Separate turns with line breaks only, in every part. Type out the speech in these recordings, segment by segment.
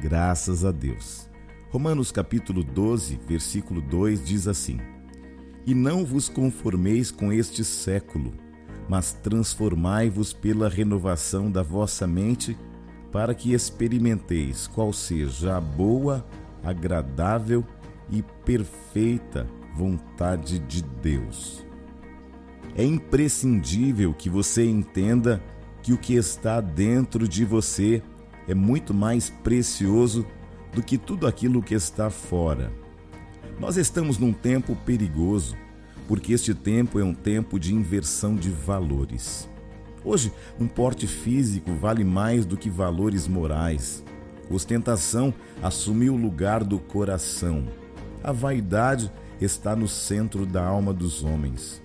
Graças a Deus. Romanos capítulo 12, versículo 2 diz assim: E não vos conformeis com este século, mas transformai-vos pela renovação da vossa mente, para que experimenteis qual seja a boa, agradável e perfeita vontade de Deus. É imprescindível que você entenda que o que está dentro de você é muito mais precioso do que tudo aquilo que está fora. Nós estamos num tempo perigoso, porque este tempo é um tempo de inversão de valores. Hoje, um porte físico vale mais do que valores morais. Ostentação assumiu o lugar do coração. A vaidade está no centro da alma dos homens.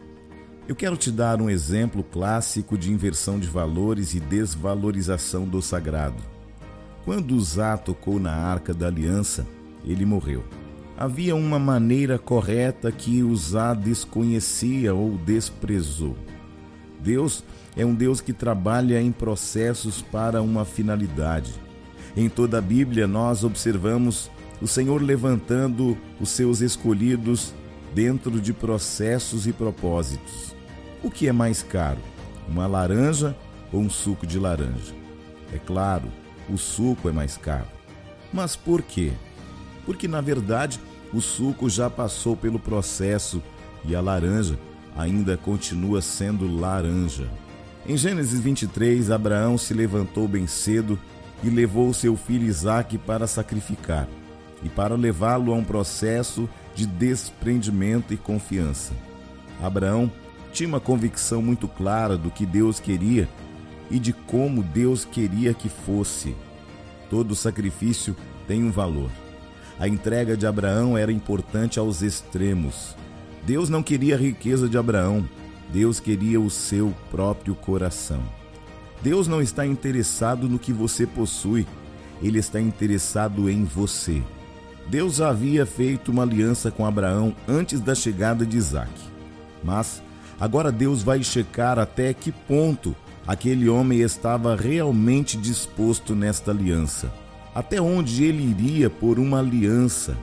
Eu quero te dar um exemplo clássico de inversão de valores e desvalorização do sagrado. Quando Uzá tocou na arca da aliança, ele morreu. Havia uma maneira correta que Uzá desconhecia ou desprezou. Deus é um Deus que trabalha em processos para uma finalidade. Em toda a Bíblia, nós observamos o Senhor levantando os seus escolhidos dentro de processos e propósitos. O que é mais caro, uma laranja ou um suco de laranja? É claro, o suco é mais caro. Mas por quê? Porque na verdade o suco já passou pelo processo e a laranja ainda continua sendo laranja. Em Gênesis 23, Abraão se levantou bem cedo e levou seu filho Isaque para sacrificar e para levá-lo a um processo de desprendimento e confiança. Abraão tinha uma convicção muito clara do que Deus queria e de como Deus queria que fosse. Todo sacrifício tem um valor. A entrega de Abraão era importante aos extremos. Deus não queria a riqueza de Abraão, Deus queria o seu próprio coração. Deus não está interessado no que você possui, ele está interessado em você. Deus havia feito uma aliança com Abraão antes da chegada de Isaac. Mas agora Deus vai checar até que ponto aquele homem estava realmente disposto nesta aliança. Até onde ele iria por uma aliança.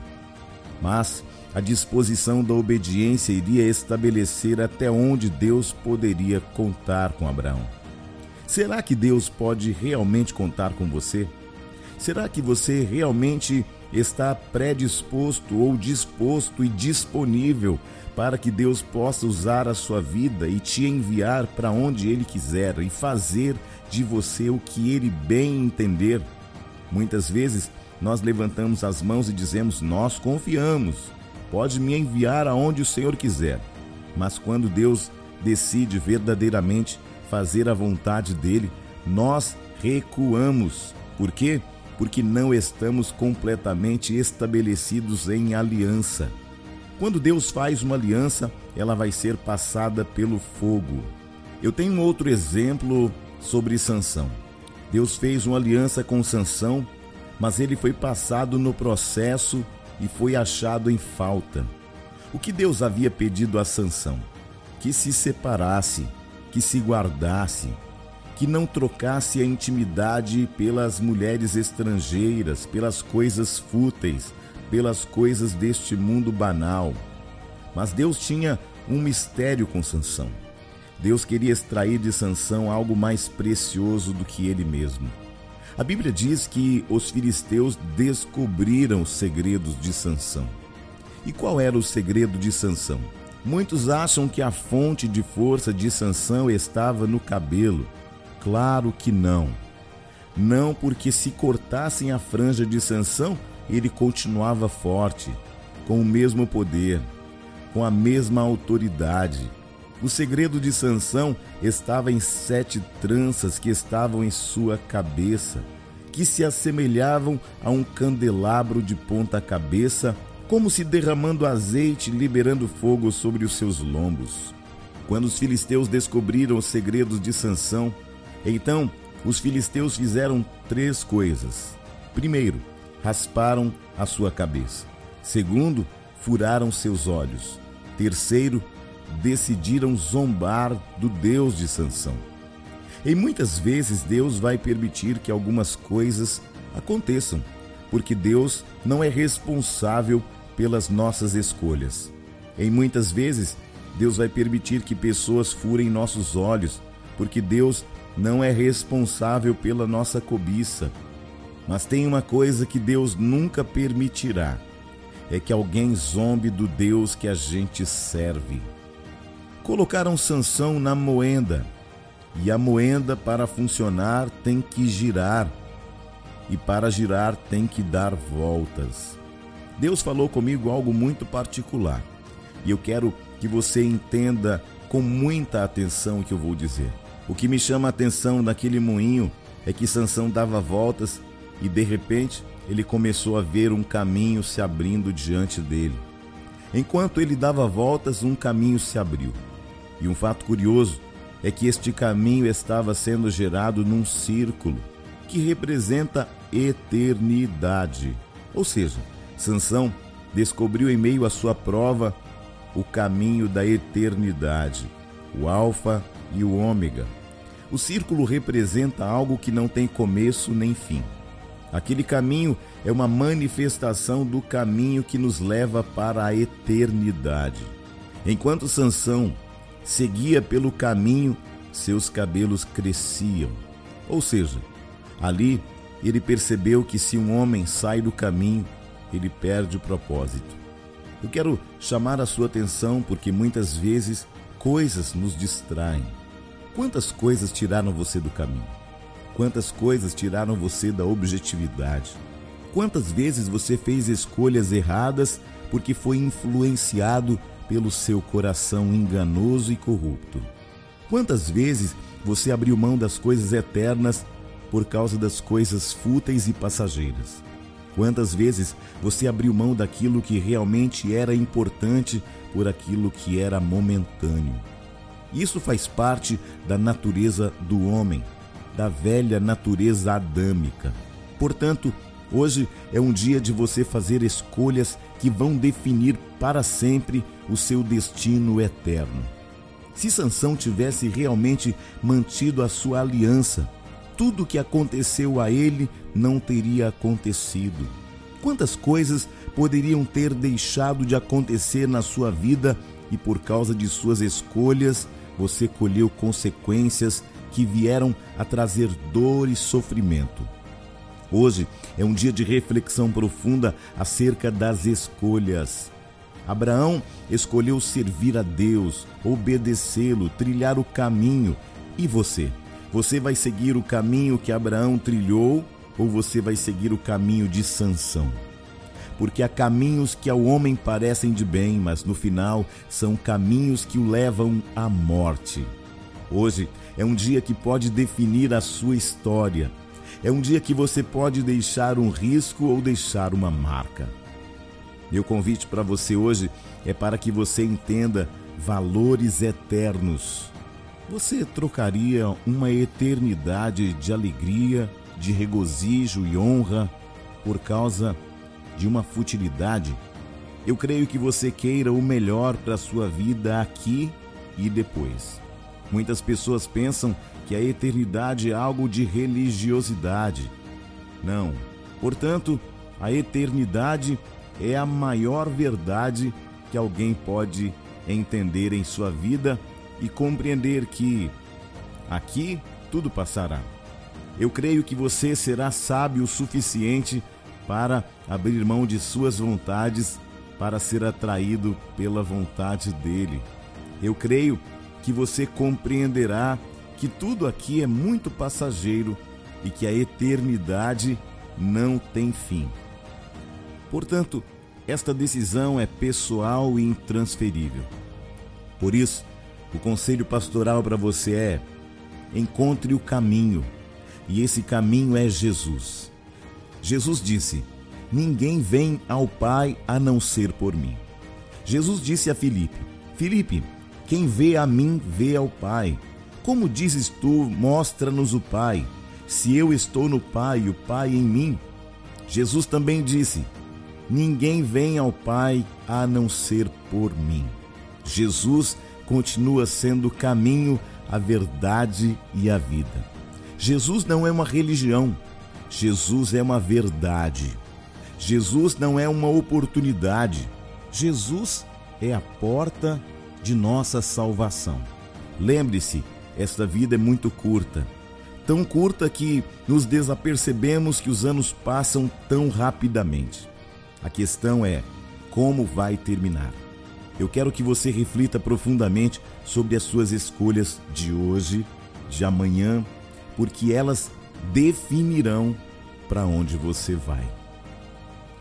Mas a disposição da obediência iria estabelecer até onde Deus poderia contar com Abraão. Será que Deus pode realmente contar com você? Será que você realmente está predisposto ou disposto e disponível para que Deus possa usar a sua vida e te enviar para onde Ele quiser e fazer de você o que Ele bem entender. Muitas vezes nós levantamos as mãos e dizemos: Nós confiamos, pode me enviar aonde o Senhor quiser. Mas quando Deus decide verdadeiramente fazer a vontade dele, nós recuamos. Por quê? Porque não estamos completamente estabelecidos em aliança. Quando Deus faz uma aliança, ela vai ser passada pelo fogo. Eu tenho outro exemplo sobre Sansão. Deus fez uma aliança com Sansão, mas ele foi passado no processo e foi achado em falta. O que Deus havia pedido a Sansão? Que se separasse, que se guardasse, que não trocasse a intimidade pelas mulheres estrangeiras, pelas coisas fúteis, pelas coisas deste mundo banal. Mas Deus tinha um mistério com Sansão. Deus queria extrair de Sansão algo mais precioso do que ele mesmo. A Bíblia diz que os filisteus descobriram os segredos de Sansão. E qual era o segredo de Sansão? Muitos acham que a fonte de força de Sansão estava no cabelo. Claro que não. Não porque se cortassem a franja de Sansão, ele continuava forte, com o mesmo poder, com a mesma autoridade. O segredo de Sansão estava em sete tranças que estavam em sua cabeça. que se assemelhavam a um candelabro de ponta cabeça, como se derramando azeite liberando fogo sobre os seus lombos. Quando os filisteus descobriram os segredos de Sansão, então os filisteus fizeram três coisas. Primeiro, rasparam a sua cabeça. Segundo, furaram seus olhos. Terceiro, decidiram zombar do Deus de Sansão. E muitas vezes Deus vai permitir que algumas coisas aconteçam, porque Deus não é responsável pelas nossas escolhas. Em muitas vezes, Deus vai permitir que pessoas furem nossos olhos, porque Deus não é responsável pela nossa cobiça. Mas tem uma coisa que Deus nunca permitirá: é que alguém zombe do Deus que a gente serve. Colocaram Sansão na moenda, e a moenda para funcionar tem que girar, e para girar tem que dar voltas. Deus falou comigo algo muito particular, e eu quero que você entenda com muita atenção o que eu vou dizer. O que me chama a atenção naquele moinho é que Sansão dava voltas e de repente ele começou a ver um caminho se abrindo diante dele. Enquanto ele dava voltas, um caminho se abriu. E um fato curioso é que este caminho estava sendo gerado num círculo que representa eternidade. Ou seja, Sansão descobriu em meio à sua prova o caminho da eternidade, o alfa e o ômega. O círculo representa algo que não tem começo nem fim. Aquele caminho é uma manifestação do caminho que nos leva para a eternidade. Enquanto Sansão seguia pelo caminho, seus cabelos cresciam. Ou seja, ali ele percebeu que se um homem sai do caminho, ele perde o propósito. Eu quero chamar a sua atenção porque muitas vezes coisas nos distraem. Quantas coisas tiraram você do caminho? Quantas coisas tiraram você da objetividade? Quantas vezes você fez escolhas erradas porque foi influenciado pelo seu coração enganoso e corrupto? Quantas vezes você abriu mão das coisas eternas por causa das coisas fúteis e passageiras? Quantas vezes você abriu mão daquilo que realmente era importante por aquilo que era momentâneo? Isso faz parte da natureza do homem, da velha natureza adâmica. Portanto, hoje é um dia de você fazer escolhas que vão definir para sempre o seu destino eterno. Se Sansão tivesse realmente mantido a sua aliança, tudo o que aconteceu a ele não teria acontecido. Quantas coisas poderiam ter deixado de acontecer na sua vida e por causa de suas escolhas você colheu consequências que vieram a trazer dor e sofrimento. Hoje é um dia de reflexão profunda acerca das escolhas. Abraão escolheu servir a Deus, obedecê-lo, trilhar o caminho. E você? Você vai seguir o caminho que Abraão trilhou ou você vai seguir o caminho de Sansão? Porque há caminhos que ao homem parecem de bem, mas no final são caminhos que o levam à morte. Hoje é um dia que pode definir a sua história. É um dia que você pode deixar um risco ou deixar uma marca. Meu convite para você hoje é para que você entenda valores eternos. Você trocaria uma eternidade de alegria, de regozijo e honra por causa de uma futilidade, eu creio que você queira o melhor para a sua vida aqui e depois. Muitas pessoas pensam que a eternidade é algo de religiosidade. Não. Portanto, a eternidade é a maior verdade que alguém pode entender em sua vida e compreender que aqui tudo passará. Eu creio que você será sábio o suficiente para abrir mão de suas vontades para ser atraído pela vontade dele. Eu creio que você compreenderá que tudo aqui é muito passageiro e que a eternidade não tem fim. Portanto, esta decisão é pessoal e intransferível. Por isso, o conselho pastoral para você é: encontre o caminho e esse caminho é Jesus. Jesus disse: Ninguém vem ao Pai a não ser por mim. Jesus disse a Filipe: Filipe, quem vê a mim vê ao Pai. Como dizes tu, mostra-nos o Pai. Se eu estou no Pai e o Pai em mim. Jesus também disse: Ninguém vem ao Pai a não ser por mim. Jesus continua sendo o caminho, a verdade e a vida. Jesus não é uma religião, Jesus é uma verdade. Jesus não é uma oportunidade, Jesus é a porta de nossa salvação. Lembre-se, esta vida é muito curta, tão curta que nos desapercebemos que os anos passam tão rapidamente. A questão é como vai terminar. Eu quero que você reflita profundamente sobre as suas escolhas de hoje, de amanhã, porque elas definirão para onde você vai.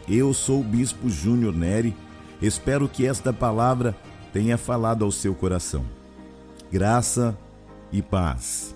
Eu sou o Bispo Júnior Neri, espero que esta palavra tenha falado ao seu coração. Graça e paz.